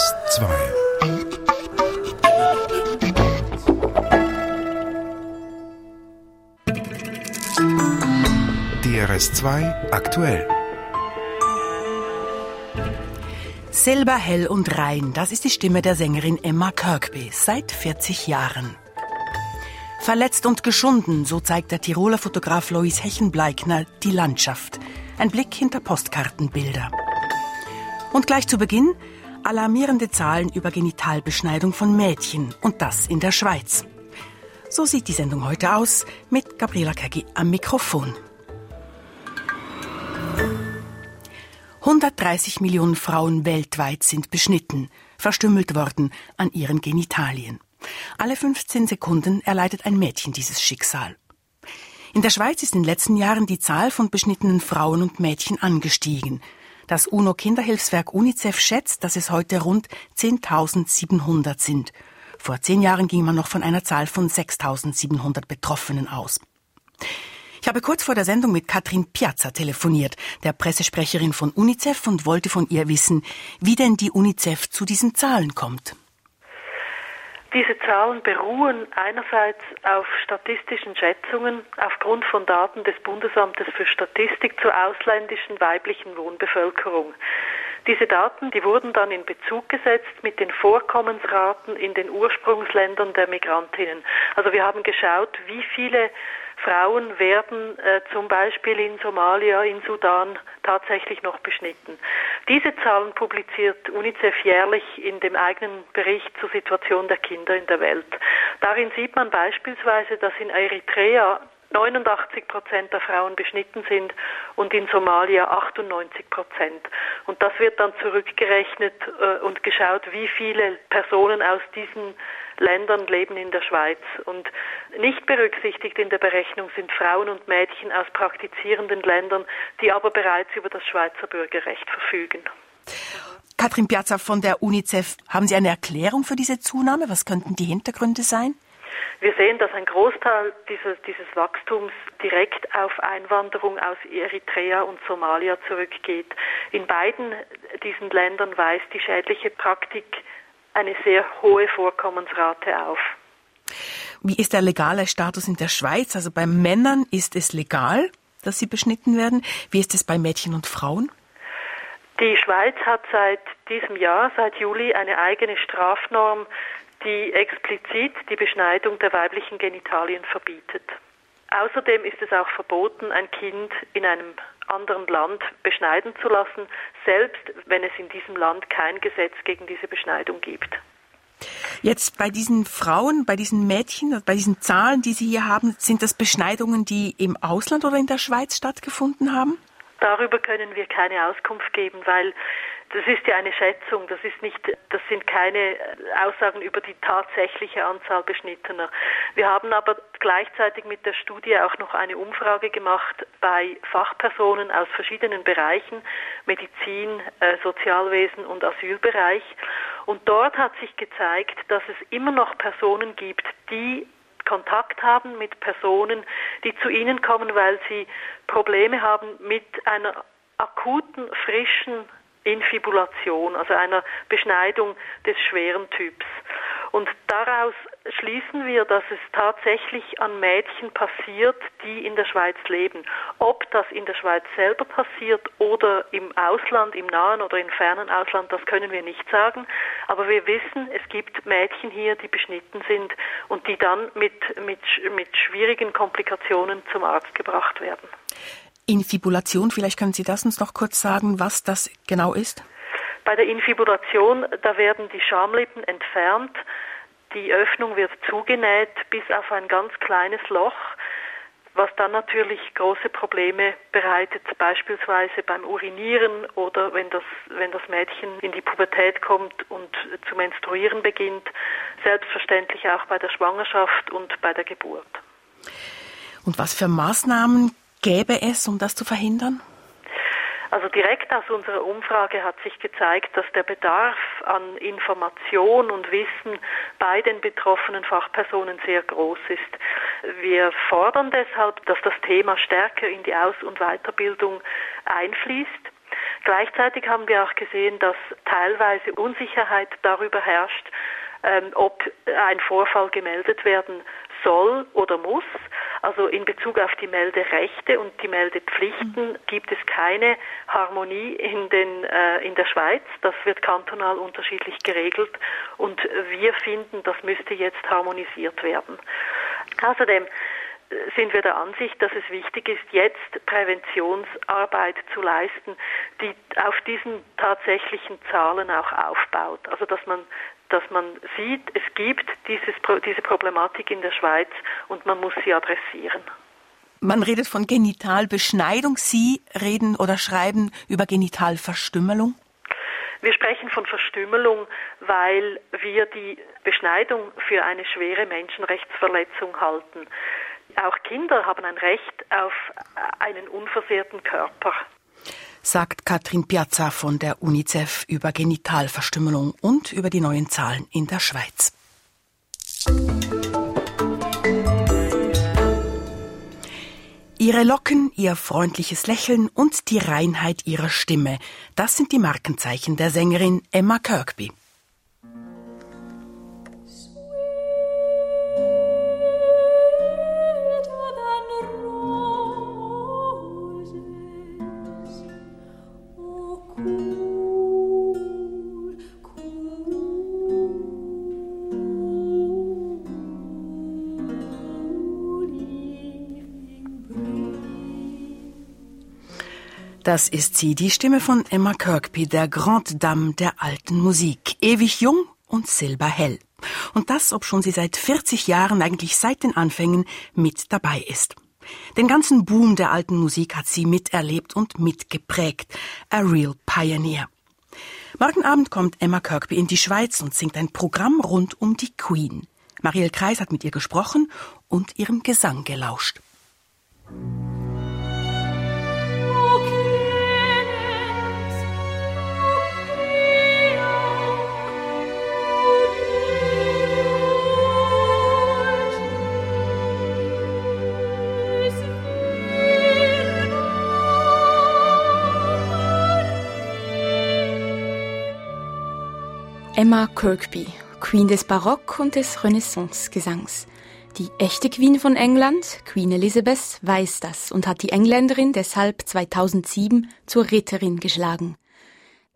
DRS2. DRS2 aktuell. Silber, hell und rein, das ist die Stimme der Sängerin Emma Kirkby seit 40 Jahren. Verletzt und geschunden, so zeigt der Tiroler Fotograf Lois Hechenbleikner die Landschaft. Ein Blick hinter Postkartenbilder. Und gleich zu Beginn alarmierende Zahlen über Genitalbeschneidung von Mädchen und das in der Schweiz. So sieht die Sendung heute aus mit Gabriela Keggi am Mikrofon. 130 Millionen Frauen weltweit sind beschnitten, verstümmelt worden an ihren Genitalien. Alle 15 Sekunden erleidet ein Mädchen dieses Schicksal. In der Schweiz ist in den letzten Jahren die Zahl von beschnittenen Frauen und Mädchen angestiegen. Das UNO-Kinderhilfswerk UNICEF schätzt, dass es heute rund 10.700 sind. Vor zehn Jahren ging man noch von einer Zahl von 6.700 Betroffenen aus. Ich habe kurz vor der Sendung mit Katrin Piazza telefoniert, der Pressesprecherin von UNICEF, und wollte von ihr wissen, wie denn die UNICEF zu diesen Zahlen kommt. Diese Zahlen beruhen einerseits auf statistischen Schätzungen aufgrund von Daten des Bundesamtes für Statistik zur ausländischen weiblichen Wohnbevölkerung. Diese Daten, die wurden dann in Bezug gesetzt mit den Vorkommensraten in den Ursprungsländern der Migrantinnen. Also wir haben geschaut, wie viele Frauen werden äh, zum Beispiel in Somalia, in Sudan tatsächlich noch beschnitten. Diese Zahlen publiziert UNICEF jährlich in dem eigenen Bericht zur Situation der Kinder in der Welt. Darin sieht man beispielsweise, dass in Eritrea 89 Prozent der Frauen beschnitten sind und in Somalia 98 Prozent. Und das wird dann zurückgerechnet äh, und geschaut, wie viele Personen aus diesen Ländern leben in der Schweiz. Und nicht berücksichtigt in der Berechnung sind Frauen und Mädchen aus praktizierenden Ländern, die aber bereits über das Schweizer Bürgerrecht verfügen. Katrin Piazza von der UNICEF, haben Sie eine Erklärung für diese Zunahme? Was könnten die Hintergründe sein? Wir sehen, dass ein Großteil dieses, dieses Wachstums direkt auf Einwanderung aus Eritrea und Somalia zurückgeht. In beiden diesen Ländern weist die schädliche Praktik eine sehr hohe Vorkommensrate auf. Wie ist der legale Status in der Schweiz? Also bei Männern ist es legal, dass sie beschnitten werden. Wie ist es bei Mädchen und Frauen? Die Schweiz hat seit diesem Jahr, seit Juli, eine eigene Strafnorm, die explizit die Beschneidung der weiblichen Genitalien verbietet. Außerdem ist es auch verboten, ein Kind in einem anderen Land beschneiden zu lassen, selbst wenn es in diesem Land kein Gesetz gegen diese Beschneidung gibt. Jetzt bei diesen Frauen, bei diesen Mädchen, bei diesen Zahlen, die Sie hier haben, sind das Beschneidungen, die im Ausland oder in der Schweiz stattgefunden haben? Darüber können wir keine Auskunft geben, weil das ist ja eine Schätzung, das ist nicht, das sind keine Aussagen über die tatsächliche Anzahl Beschnittener. Wir haben aber gleichzeitig mit der Studie auch noch eine Umfrage gemacht bei Fachpersonen aus verschiedenen Bereichen, Medizin, äh, Sozialwesen und Asylbereich. Und dort hat sich gezeigt, dass es immer noch Personen gibt, die Kontakt haben mit Personen, die zu ihnen kommen, weil sie Probleme haben mit einer akuten, frischen Infibulation, also einer Beschneidung des schweren Typs. Und daraus schließen wir, dass es tatsächlich an Mädchen passiert, die in der Schweiz leben. Ob das in der Schweiz selber passiert oder im Ausland, im nahen oder im fernen Ausland, das können wir nicht sagen. Aber wir wissen, es gibt Mädchen hier, die beschnitten sind und die dann mit, mit, mit schwierigen Komplikationen zum Arzt gebracht werden. Infibulation, vielleicht können Sie das uns noch kurz sagen, was das genau ist? Bei der Infibulation, da werden die Schamlippen entfernt, die Öffnung wird zugenäht bis auf ein ganz kleines Loch, was dann natürlich große Probleme bereitet, beispielsweise beim Urinieren oder wenn das, wenn das Mädchen in die Pubertät kommt und zu menstruieren beginnt, selbstverständlich auch bei der Schwangerschaft und bei der Geburt. Und was für Maßnahmen gäbe es, um das zu verhindern? Also direkt aus unserer Umfrage hat sich gezeigt, dass der Bedarf an Information und Wissen bei den betroffenen Fachpersonen sehr groß ist. Wir fordern deshalb, dass das Thema stärker in die Aus- und Weiterbildung einfließt. Gleichzeitig haben wir auch gesehen, dass teilweise Unsicherheit darüber herrscht, ähm, ob ein Vorfall gemeldet werden soll oder muss. Also in Bezug auf die Melderechte und die Meldepflichten gibt es keine Harmonie in, den, äh, in der Schweiz. Das wird kantonal unterschiedlich geregelt und wir finden, das müsste jetzt harmonisiert werden. Außerdem sind wir der Ansicht, dass es wichtig ist, jetzt Präventionsarbeit zu leisten, die auf diesen tatsächlichen Zahlen auch aufbaut. Also dass man dass man sieht, es gibt dieses, diese Problematik in der Schweiz und man muss sie adressieren. Man redet von Genitalbeschneidung. Sie reden oder schreiben über Genitalverstümmelung? Wir sprechen von Verstümmelung, weil wir die Beschneidung für eine schwere Menschenrechtsverletzung halten. Auch Kinder haben ein Recht auf einen unversehrten Körper. Sagt Katrin Piazza von der UNICEF über Genitalverstümmelung und über die neuen Zahlen in der Schweiz. Ihre Locken, ihr freundliches Lächeln und die Reinheit ihrer Stimme, das sind die Markenzeichen der Sängerin Emma Kirkby. Das ist sie, die Stimme von Emma Kirkby, der Grande Dame der alten Musik. Ewig jung und silberhell. Und das, ob schon sie seit 40 Jahren, eigentlich seit den Anfängen, mit dabei ist. Den ganzen Boom der alten Musik hat sie miterlebt und mitgeprägt. A real pioneer. Morgen Abend kommt Emma Kirkby in die Schweiz und singt ein Programm rund um die Queen. Marielle Kreis hat mit ihr gesprochen und ihrem Gesang gelauscht. Emma Kirkby, Queen des Barock und des Renaissance-Gesangs. Die echte Queen von England, Queen Elizabeth, weiß das und hat die Engländerin deshalb 2007 zur Ritterin geschlagen.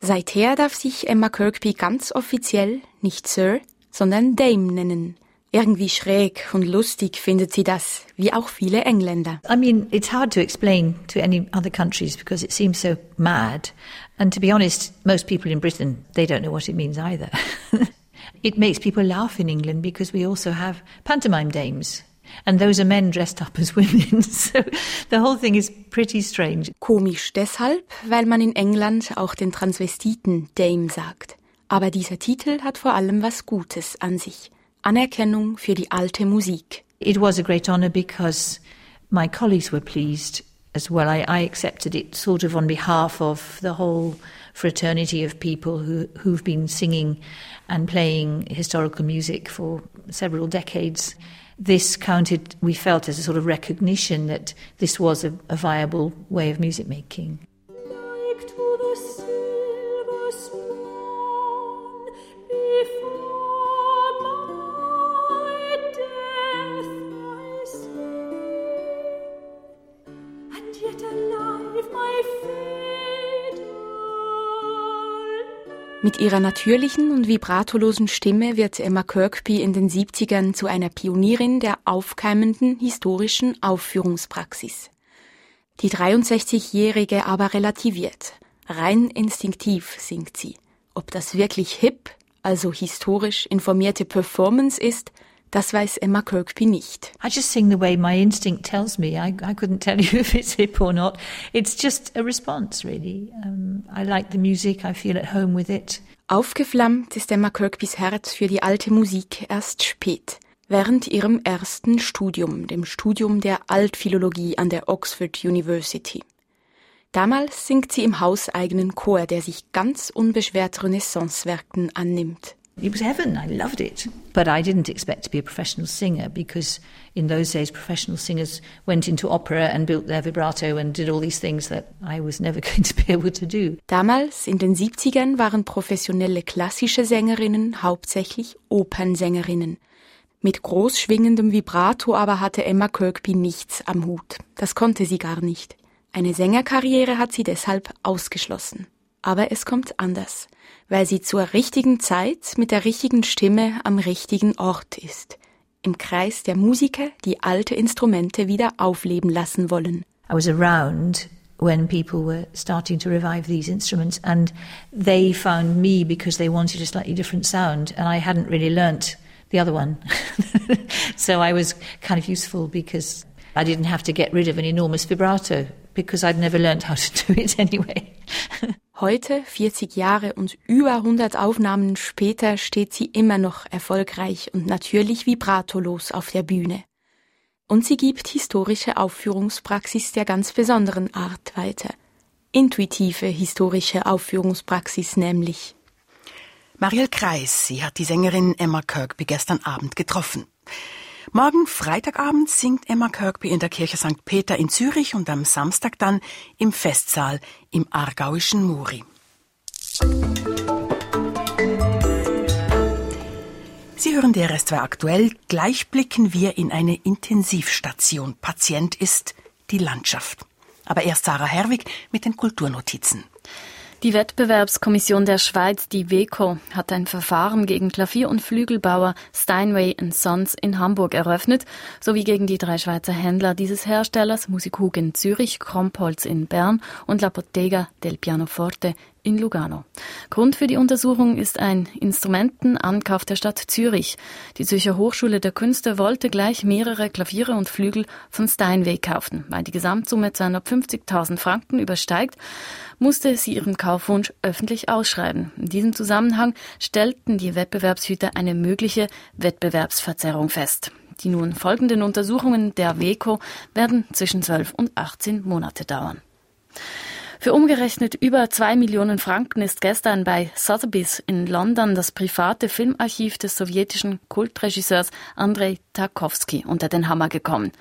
Seither darf sich Emma Kirkby ganz offiziell nicht Sir, sondern Dame nennen. Irgendwie schräg und lustig findet sie das, wie auch viele Engländer. I mean, it's hard to explain to any other countries because it seems so mad. And to be honest, most people in Britain, they don't know what it means either. it makes people laugh in England because we also have pantomime dames. And those are men dressed up as women. So the whole thing is pretty strange. Komisch deshalb, weil man in England auch den Transvestiten Dame sagt. Aber dieser Titel hat vor allem was Gutes an sich. Anerkennung für die alte Musik. It was a great honor because my colleagues were pleased as well. I, I accepted it sort of on behalf of the whole fraternity of people who, who've been singing and playing historical music for several decades. This counted, we felt, as a sort of recognition that this was a, a viable way of music making. Mit ihrer natürlichen und vibratolosen Stimme wird Emma Kirkby in den 70ern zu einer Pionierin der aufkeimenden historischen Aufführungspraxis. Die 63-Jährige aber relativiert. Rein instinktiv singt sie. Ob das wirklich hip, also historisch informierte Performance ist, Das weiß Emma Kirkby nicht. I just sing the way my instinct tells me. I, I couldn't tell you if it's hip or not. It's just a response, really. Um, I like the music. I feel at home with it. Aufgeflammt ist Emma Kirkbys Herz für die alte Musik erst spät. Während ihrem ersten Studium, dem Studium der Altphilologie an der Oxford University. Damals singt sie im hauseigenen Chor, der sich ganz unbeschwert Renaissancewerken annimmt. It was heaven. I loved it. But I didn't expect to be a professional singer because in those days professional singers went into opera and built their vibrato and did all these things that I was never going to be able to do. Damals in den 70ern waren professionelle klassische Sängerinnen hauptsächlich Opernsängerinnen. Mit groß schwingendem Vibrato aber hatte Emma Kirkby nichts am Hut. Das konnte sie gar nicht. Eine Sängerkarriere hat sie deshalb ausgeschlossen. Aber es kommt anders weil sie zur richtigen Zeit mit der richtigen Stimme am richtigen Ort ist. Im Kreis der Musiker, die alte Instrumente wieder aufleben lassen wollen. I was around when people were starting to revive these instruments and they found me because they wanted a slightly different sound and I hadn't really learnt the other one. so I was kind of useful because I didn't have to get rid of an enormous vibrato because I'd never learned how to do it anyway. Heute, 40 Jahre und über 100 Aufnahmen später, steht sie immer noch erfolgreich und natürlich vibratolos auf der Bühne. Und sie gibt historische Aufführungspraxis der ganz besonderen Art weiter. Intuitive historische Aufführungspraxis nämlich. Marielle Kreis, sie hat die Sängerin Emma Kirkby gestern Abend getroffen. Morgen Freitagabend singt Emma Kirkby in der Kirche St. Peter in Zürich und am Samstag dann im Festsaal im aargauischen Muri. Sie hören der RS2 aktuell. Gleich blicken wir in eine Intensivstation. Patient ist die Landschaft. Aber erst Sarah Herwig mit den Kulturnotizen. Die Wettbewerbskommission der Schweiz, die WECO, hat ein Verfahren gegen Klavier- und Flügelbauer Steinway Sons in Hamburg eröffnet, sowie gegen die drei Schweizer Händler dieses Herstellers, Musikhug in Zürich, Krompholz in Bern und La Bottega del Pianoforte in Lugano. Grund für die Untersuchung ist ein Instrumentenankauf der Stadt Zürich. Die Zürcher Hochschule der Künste wollte gleich mehrere Klaviere und Flügel von Steinway kaufen. Weil die Gesamtsumme 250.000 Franken übersteigt, musste sie ihren Kaufwunsch öffentlich ausschreiben. In diesem Zusammenhang stellten die Wettbewerbshüter eine mögliche Wettbewerbsverzerrung fest. Die nun folgenden Untersuchungen der WECO werden zwischen 12 und 18 Monate dauern. Für umgerechnet über zwei Millionen Franken ist gestern bei Sotheby's in London das private Filmarchiv des sowjetischen Kultregisseurs Andrei Tarkovsky unter den Hammer gekommen.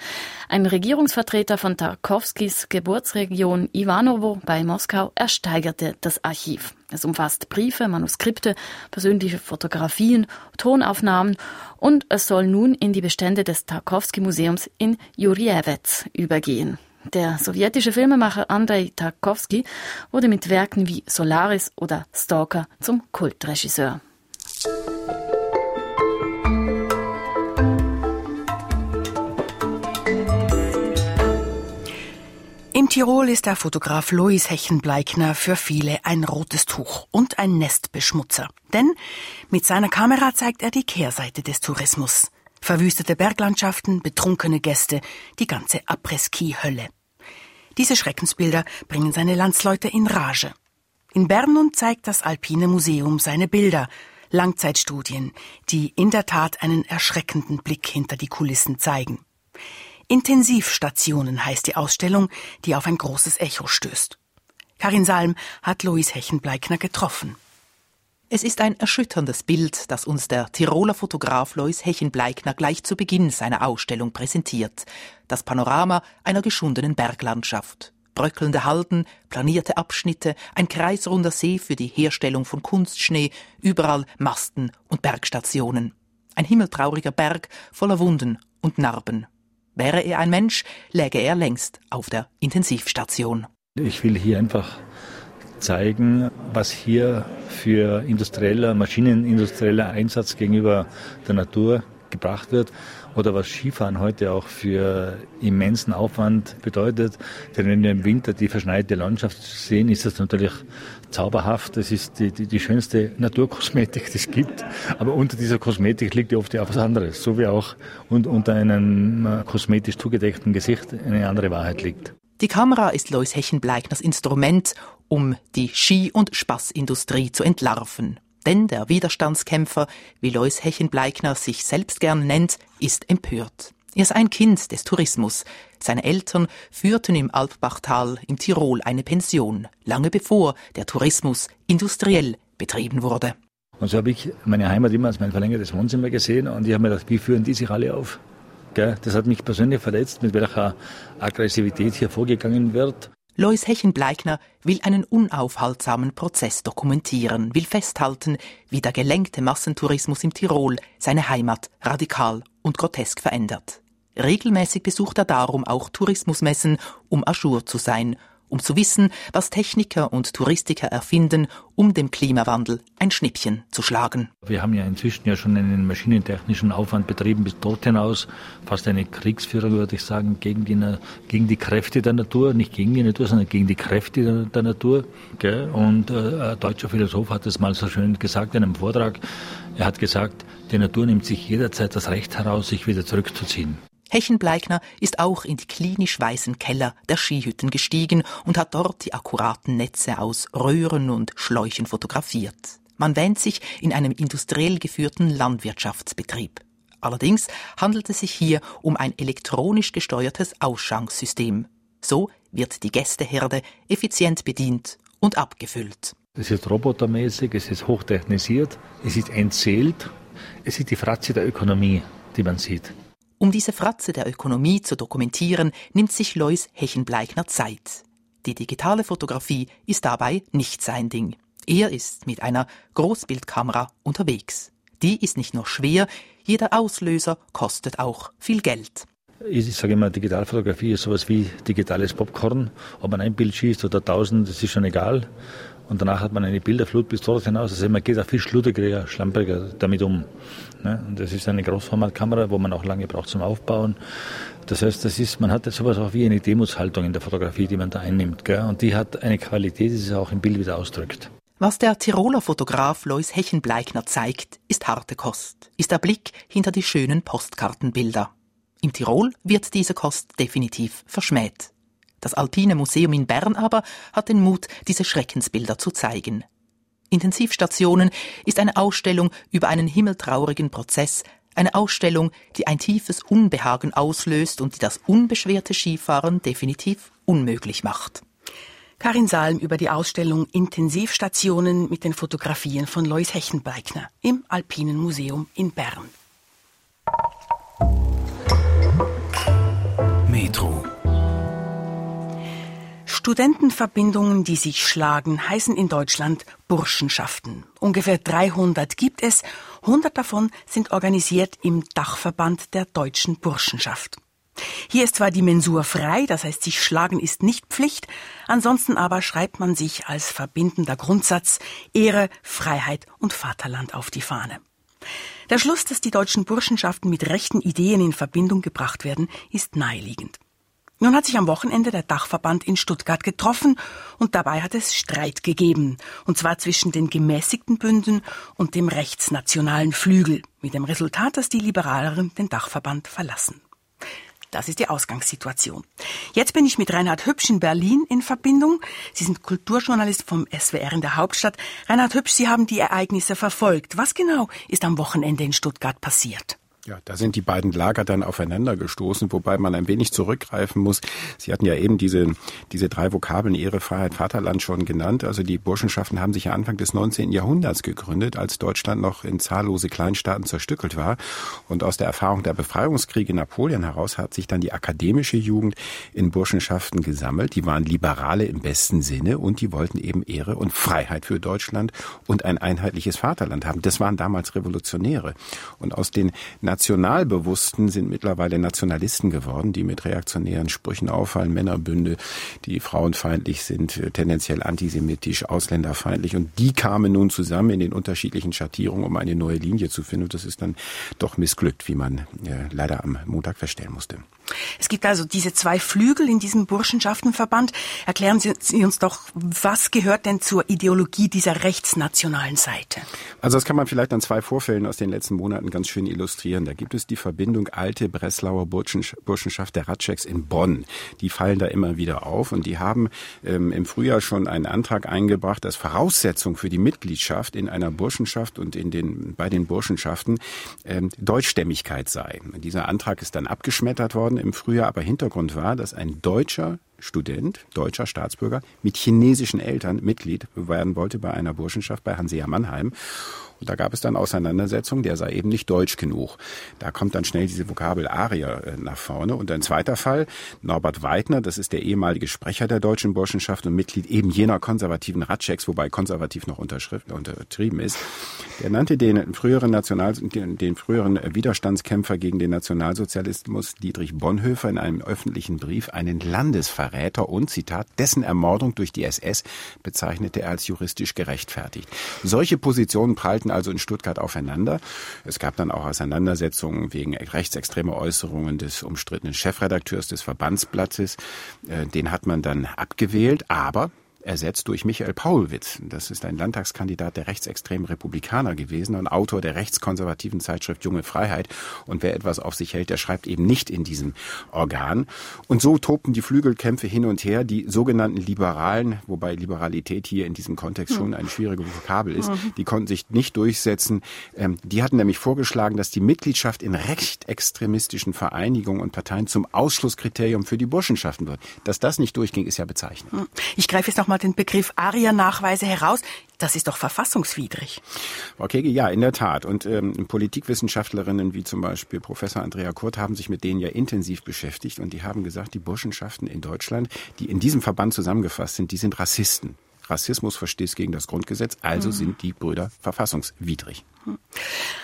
Ein Regierungsvertreter von Tarkovskys Geburtsregion Ivanovo bei Moskau ersteigerte das Archiv. Es umfasst Briefe, Manuskripte, persönliche Fotografien, Tonaufnahmen und es soll nun in die Bestände des Tarkovsky Museums in Jurjewetz übergehen. Der sowjetische Filmemacher Andrei Tarkovsky wurde mit Werken wie Solaris oder Stalker zum Kultregisseur. Im Tirol ist der Fotograf Lois Hechenbleikner für viele ein rotes Tuch und ein Nestbeschmutzer. Denn mit seiner Kamera zeigt er die Kehrseite des Tourismus. Verwüstete Berglandschaften, betrunkene Gäste, die ganze Après-Ski-Hölle. Diese Schreckensbilder bringen seine Landsleute in Rage. In Bern nun zeigt das Alpine Museum seine Bilder, Langzeitstudien, die in der Tat einen erschreckenden Blick hinter die Kulissen zeigen. Intensivstationen heißt die Ausstellung, die auf ein großes Echo stößt. Karin Salm hat Louis Hechenbleikner getroffen. Es ist ein erschütterndes Bild, das uns der Tiroler Fotograf Lois Hechenbleikner gleich zu Beginn seiner Ausstellung präsentiert. Das Panorama einer geschundenen Berglandschaft. Bröckelnde Halden, planierte Abschnitte, ein kreisrunder See für die Herstellung von Kunstschnee, überall Masten und Bergstationen. Ein himmeltrauriger Berg voller Wunden und Narben. Wäre er ein Mensch, läge er längst auf der Intensivstation. Ich will hier einfach zeigen, was hier für industrieller, maschinenindustrieller Einsatz gegenüber der Natur gebracht wird oder was Skifahren heute auch für immensen Aufwand bedeutet. Denn wenn wir im Winter die verschneite Landschaft sehen, ist das natürlich zauberhaft. Das ist die, die, die schönste Naturkosmetik, die es gibt. Aber unter dieser Kosmetik liegt ja oft ja auch was anderes. So wie auch unter einem äh, kosmetisch zugedeckten Gesicht eine andere Wahrheit liegt. Die Kamera ist Lois Hechenbleikners Instrument, um die Ski- und Spaßindustrie zu entlarven. Denn der Widerstandskämpfer, wie Lois Hechenbleikner sich selbst gern nennt, ist empört. Er ist ein Kind des Tourismus. Seine Eltern führten im Alpbachtal im Tirol eine Pension, lange bevor der Tourismus industriell betrieben wurde. Und so habe ich meine Heimat immer als mein verlängertes Wohnzimmer gesehen und ich habe mir gedacht, wie führen die sich alle auf? Das hat mich persönlich verletzt, mit welcher Aggressivität hier vorgegangen wird. Lois Hechenbleikner will einen unaufhaltsamen Prozess dokumentieren, will festhalten, wie der gelenkte Massentourismus im Tirol seine Heimat radikal und grotesk verändert. Regelmäßig besucht er darum auch Tourismusmessen, um ajour zu sein um zu wissen, was Techniker und Touristiker erfinden, um dem Klimawandel ein Schnippchen zu schlagen. Wir haben ja inzwischen ja schon einen maschinentechnischen Aufwand betrieben bis dort hinaus, fast eine Kriegsführung würde ich sagen, gegen die, gegen die Kräfte der Natur, nicht gegen die Natur, sondern gegen die Kräfte der, der Natur. Gell? Und äh, ein deutscher Philosoph hat es mal so schön gesagt in einem Vortrag. Er hat gesagt, die Natur nimmt sich jederzeit das Recht heraus, sich wieder zurückzuziehen. Hechenbleikner ist auch in die klinisch weißen Keller der Skihütten gestiegen und hat dort die akkuraten Netze aus Röhren und Schläuchen fotografiert. Man wähnt sich in einem industriell geführten Landwirtschaftsbetrieb. Allerdings handelt es sich hier um ein elektronisch gesteuertes Ausschanksystem. So wird die Gästeherde effizient bedient und abgefüllt. Es ist robotermäßig, es ist hochtechnisiert, es ist entzählt, es ist die Fratze der Ökonomie, die man sieht. Um diese Fratze der Ökonomie zu dokumentieren, nimmt sich Lois Hechenbleikner Zeit. Die digitale Fotografie ist dabei nicht sein Ding. Er ist mit einer Großbildkamera unterwegs. Die ist nicht nur schwer, jeder Auslöser kostet auch viel Geld. Ich sage immer, Digitalfotografie ist sowas wie digitales Popcorn. Ob man ein Bild schießt oder tausend, das ist schon egal. Und danach hat man eine Bilderflut bis dort hinaus. Also man geht auch viel schludriger, schlampiger damit um. Ne? Und das ist eine Großformatkamera, wo man auch lange braucht zum Aufbauen. Das heißt, das ist, man hat sowas auch wie eine Demutshaltung in der Fotografie, die man da einnimmt. Gell? Und die hat eine Qualität, die sich auch im Bild wieder ausdrückt. Was der Tiroler Fotograf Lois Hechenbleikner zeigt, ist harte Kost, ist der Blick hinter die schönen Postkartenbilder. Im Tirol wird diese Kost definitiv verschmäht. Das Alpine Museum in Bern aber hat den Mut, diese Schreckensbilder zu zeigen. Intensivstationen ist eine Ausstellung über einen himmeltraurigen Prozess, eine Ausstellung, die ein tiefes Unbehagen auslöst und die das unbeschwerte Skifahren definitiv unmöglich macht. Karin Salm über die Ausstellung Intensivstationen mit den Fotografien von Lois Hechenbeigner im Alpinen Museum in Bern. Studentenverbindungen, die sich schlagen, heißen in Deutschland Burschenschaften. Ungefähr 300 gibt es. 100 davon sind organisiert im Dachverband der deutschen Burschenschaft. Hier ist zwar die Mensur frei, das heißt, sich schlagen ist nicht Pflicht, ansonsten aber schreibt man sich als verbindender Grundsatz Ehre, Freiheit und Vaterland auf die Fahne. Der Schluss, dass die deutschen Burschenschaften mit rechten Ideen in Verbindung gebracht werden, ist naheliegend. Nun hat sich am Wochenende der Dachverband in Stuttgart getroffen und dabei hat es Streit gegeben, und zwar zwischen den gemäßigten Bünden und dem rechtsnationalen Flügel, mit dem Resultat, dass die Liberaleren den Dachverband verlassen. Das ist die Ausgangssituation. Jetzt bin ich mit Reinhard Hübsch in Berlin in Verbindung. Sie sind Kulturjournalist vom SWR in der Hauptstadt. Reinhard Hübsch, Sie haben die Ereignisse verfolgt. Was genau ist am Wochenende in Stuttgart passiert? Ja, da sind die beiden Lager dann aufeinander gestoßen, wobei man ein wenig zurückgreifen muss. Sie hatten ja eben diese, diese drei Vokabeln Ehre, Freiheit, Vaterland schon genannt. Also die Burschenschaften haben sich ja Anfang des 19. Jahrhunderts gegründet, als Deutschland noch in zahllose Kleinstaaten zerstückelt war. Und aus der Erfahrung der Befreiungskriege Napoleon heraus hat sich dann die akademische Jugend in Burschenschaften gesammelt. Die waren Liberale im besten Sinne und die wollten eben Ehre und Freiheit für Deutschland und ein einheitliches Vaterland haben. Das waren damals Revolutionäre. Und aus den Nationalbewussten sind mittlerweile Nationalisten geworden, die mit reaktionären Sprüchen auffallen, Männerbünde, die frauenfeindlich sind, tendenziell antisemitisch, ausländerfeindlich. Und die kamen nun zusammen in den unterschiedlichen Schattierungen, um eine neue Linie zu finden. Und das ist dann doch missglückt, wie man äh, leider am Montag feststellen musste. Es gibt also diese zwei Flügel in diesem Burschenschaftenverband. Erklären Sie uns doch, was gehört denn zur Ideologie dieser rechtsnationalen Seite? Also das kann man vielleicht an zwei Vorfällen aus den letzten Monaten ganz schön illustrieren. Da gibt es die Verbindung alte Breslauer Burschenschaft der Ratscheks in Bonn. Die fallen da immer wieder auf und die haben ähm, im Frühjahr schon einen Antrag eingebracht, dass Voraussetzung für die Mitgliedschaft in einer Burschenschaft und in den, bei den Burschenschaften ähm, Deutschstämmigkeit sei. Dieser Antrag ist dann abgeschmettert worden im Frühjahr, aber Hintergrund war, dass ein deutscher Student, deutscher Staatsbürger, mit chinesischen Eltern Mitglied werden wollte bei einer Burschenschaft bei Hansea Mannheim. Und da gab es dann Auseinandersetzungen, der sei eben nicht deutsch genug. Da kommt dann schnell diese Vokabel Arier äh, nach vorne. Und ein zweiter Fall, Norbert Weidner, das ist der ehemalige Sprecher der deutschen Burschenschaft und Mitglied eben jener konservativen Ratschecks, wobei konservativ noch untertrieben ist. Der nannte den früheren National, den, früheren Widerstandskämpfer gegen den Nationalsozialismus Dietrich Bonhoeffer in einem öffentlichen Brief einen Landesverräter und, Zitat, dessen Ermordung durch die SS bezeichnete er als juristisch gerechtfertigt. Solche Positionen prallten also in Stuttgart aufeinander. Es gab dann auch Auseinandersetzungen wegen rechtsextremer Äußerungen des umstrittenen Chefredakteurs des Verbandsblattes. Äh, den hat man dann abgewählt, aber ersetzt durch Michael Paulwitz. Das ist ein Landtagskandidat der rechtsextremen Republikaner gewesen und Autor der rechtskonservativen Zeitschrift Junge Freiheit. Und wer etwas auf sich hält, der schreibt eben nicht in diesem Organ. Und so tobten die Flügelkämpfe hin und her. Die sogenannten Liberalen, wobei Liberalität hier in diesem Kontext schon eine schwierige Vokabel ist, mhm. die konnten sich nicht durchsetzen. Ähm, die hatten nämlich vorgeschlagen, dass die Mitgliedschaft in rechtsextremistischen Vereinigungen und Parteien zum Ausschlusskriterium für die Burschenschaften wird. Dass das nicht durchging, ist ja bezeichnend. Ich greife jetzt noch mal den Begriff ARIA-Nachweise heraus. Das ist doch verfassungswidrig. Frau Kege, ja, in der Tat. Und ähm, Politikwissenschaftlerinnen wie zum Beispiel Professor Andrea Kurt haben sich mit denen ja intensiv beschäftigt und die haben gesagt, die Burschenschaften in Deutschland, die in diesem Verband zusammengefasst sind, die sind Rassisten. Rassismus verstößt gegen das Grundgesetz, also mhm. sind die Brüder verfassungswidrig.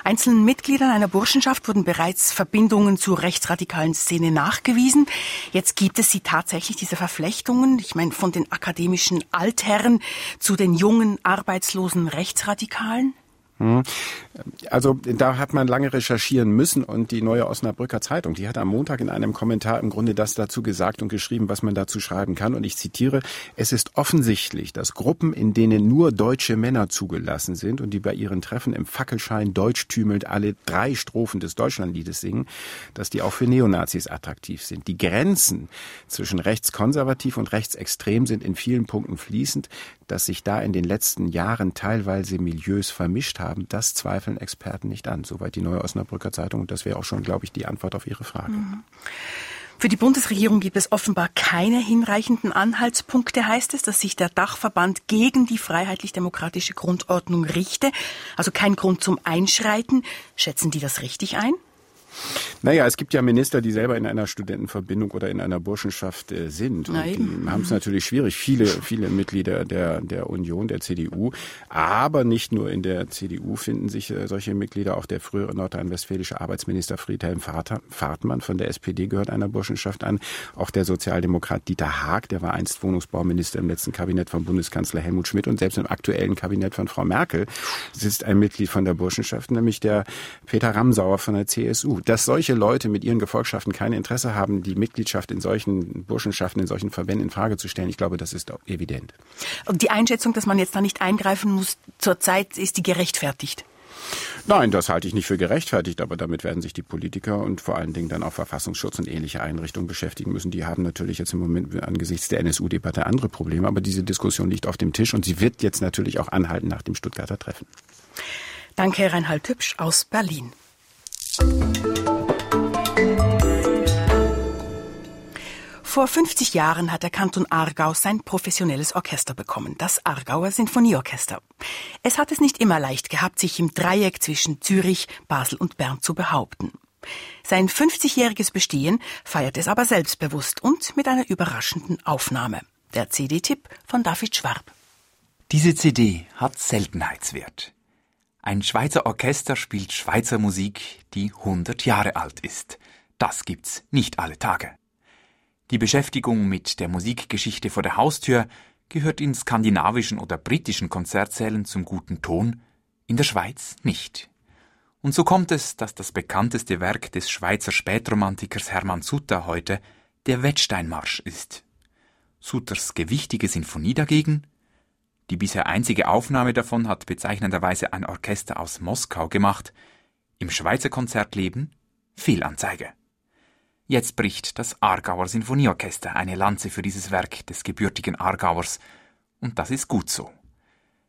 Einzelnen Mitgliedern einer Burschenschaft wurden bereits Verbindungen zur rechtsradikalen Szene nachgewiesen. Jetzt gibt es sie tatsächlich, diese Verflechtungen. Ich meine, von den akademischen Altherren zu den jungen, arbeitslosen Rechtsradikalen. Hm. Also da hat man lange recherchieren müssen und die neue Osnabrücker Zeitung, die hat am Montag in einem Kommentar im Grunde das dazu gesagt und geschrieben, was man dazu schreiben kann. Und ich zitiere, es ist offensichtlich, dass Gruppen, in denen nur deutsche Männer zugelassen sind und die bei ihren Treffen im Fackelschein deutschtümelnd alle drei Strophen des Deutschlandliedes singen, dass die auch für Neonazis attraktiv sind. Die Grenzen zwischen rechtskonservativ und rechtsextrem sind in vielen Punkten fließend. Dass sich da in den letzten Jahren teilweise Milieus vermischt haben, das zweifeln Experten nicht an. Soweit die Neue Osnabrücker Zeitung. Und das wäre auch schon, glaube ich, die Antwort auf Ihre Frage. Mhm. Für die Bundesregierung gibt es offenbar keine hinreichenden Anhaltspunkte, heißt es, dass sich der Dachverband gegen die freiheitlich-demokratische Grundordnung richte. Also kein Grund zum Einschreiten. Schätzen die das richtig ein? Naja, es gibt ja Minister, die selber in einer Studentenverbindung oder in einer Burschenschaft äh, sind. Und die haben es natürlich schwierig. Viele, viele Mitglieder der, der Union, der CDU. Aber nicht nur in der CDU finden sich äh, solche Mitglieder. Auch der frühere nordrhein-westfälische Arbeitsminister Friedhelm Fahrtmann von der SPD gehört einer Burschenschaft an. Auch der Sozialdemokrat Dieter Haag, der war einst Wohnungsbauminister im letzten Kabinett von Bundeskanzler Helmut Schmidt und selbst im aktuellen Kabinett von Frau Merkel ist ein Mitglied von der Burschenschaft, nämlich der Peter Ramsauer von der CSU. Dass solche Leute mit ihren Gefolgschaften kein Interesse haben, die Mitgliedschaft in solchen Burschenschaften, in solchen Verbänden in Frage zu stellen, ich glaube, das ist evident. Und die Einschätzung, dass man jetzt da nicht eingreifen muss, zurzeit ist die gerechtfertigt? Nein, das halte ich nicht für gerechtfertigt, aber damit werden sich die Politiker und vor allen Dingen dann auch Verfassungsschutz und ähnliche Einrichtungen beschäftigen müssen. Die haben natürlich jetzt im Moment angesichts der NSU-Debatte andere Probleme, aber diese Diskussion liegt auf dem Tisch und sie wird jetzt natürlich auch anhalten nach dem Stuttgarter Treffen. Danke, Reinhard Hübsch aus Berlin. Vor 50 Jahren hat der Kanton Aargau sein professionelles Orchester bekommen, das Aargauer Sinfonieorchester. Es hat es nicht immer leicht gehabt, sich im Dreieck zwischen Zürich, Basel und Bern zu behaupten. Sein 50-jähriges Bestehen feiert es aber selbstbewusst und mit einer überraschenden Aufnahme. Der CD-Tipp von David Schwab. Diese CD hat Seltenheitswert. Ein Schweizer Orchester spielt Schweizer Musik, die 100 Jahre alt ist. Das gibt's nicht alle Tage. Die Beschäftigung mit der Musikgeschichte vor der Haustür gehört in skandinavischen oder britischen Konzertsälen zum guten Ton, in der Schweiz nicht. Und so kommt es, dass das bekannteste Werk des Schweizer Spätromantikers Hermann Sutter heute der Wettsteinmarsch ist. Sutters gewichtige Sinfonie dagegen die bisher einzige Aufnahme davon hat bezeichnenderweise ein Orchester aus Moskau gemacht. Im Schweizer Konzertleben Fehlanzeige. Jetzt bricht das Aargauer Sinfonieorchester eine Lanze für dieses Werk des gebürtigen Aargauers, und das ist gut so.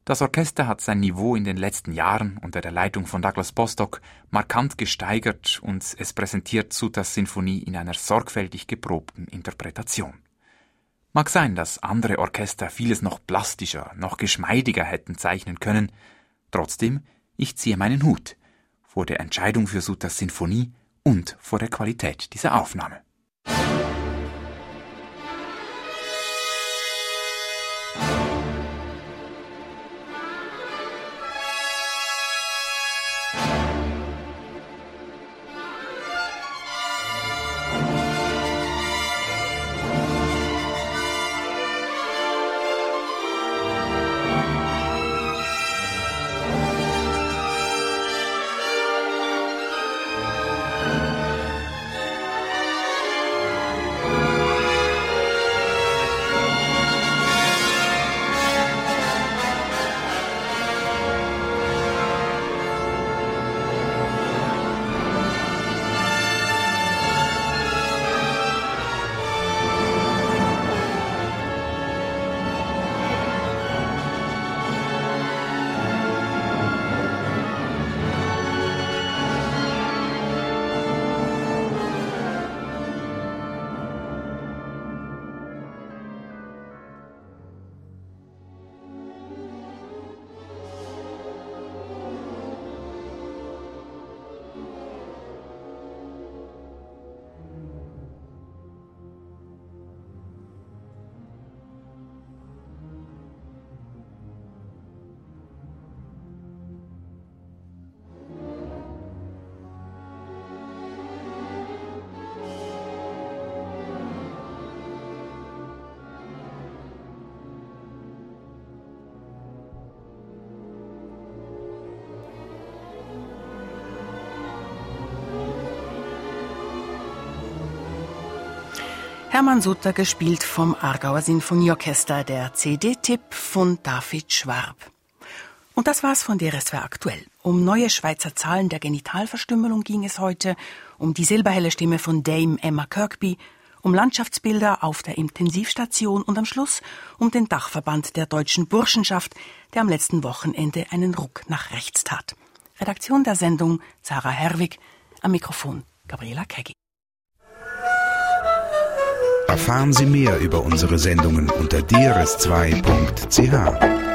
Das Orchester hat sein Niveau in den letzten Jahren unter der Leitung von Douglas Bostock markant gesteigert und es präsentiert Sutas Sinfonie in einer sorgfältig geprobten Interpretation. Mag sein, dass andere Orchester vieles noch plastischer, noch geschmeidiger hätten zeichnen können, trotzdem Ich ziehe meinen Hut vor der Entscheidung für Sutas Sinfonie und vor der Qualität dieser Aufnahme. Hermann Sutter gespielt vom Aargauer Sinfonieorchester, der CD-Tipp von David Schwab. Und das war's von DRSW aktuell. Um neue Schweizer Zahlen der Genitalverstümmelung ging es heute, um die silberhelle Stimme von Dame Emma Kirkby, um Landschaftsbilder auf der Intensivstation und am Schluss um den Dachverband der deutschen Burschenschaft, der am letzten Wochenende einen Ruck nach rechts tat. Redaktion der Sendung Sarah Herwig, am Mikrofon Gabriela Keggi. Erfahren Sie mehr über unsere Sendungen unter drs2.ch.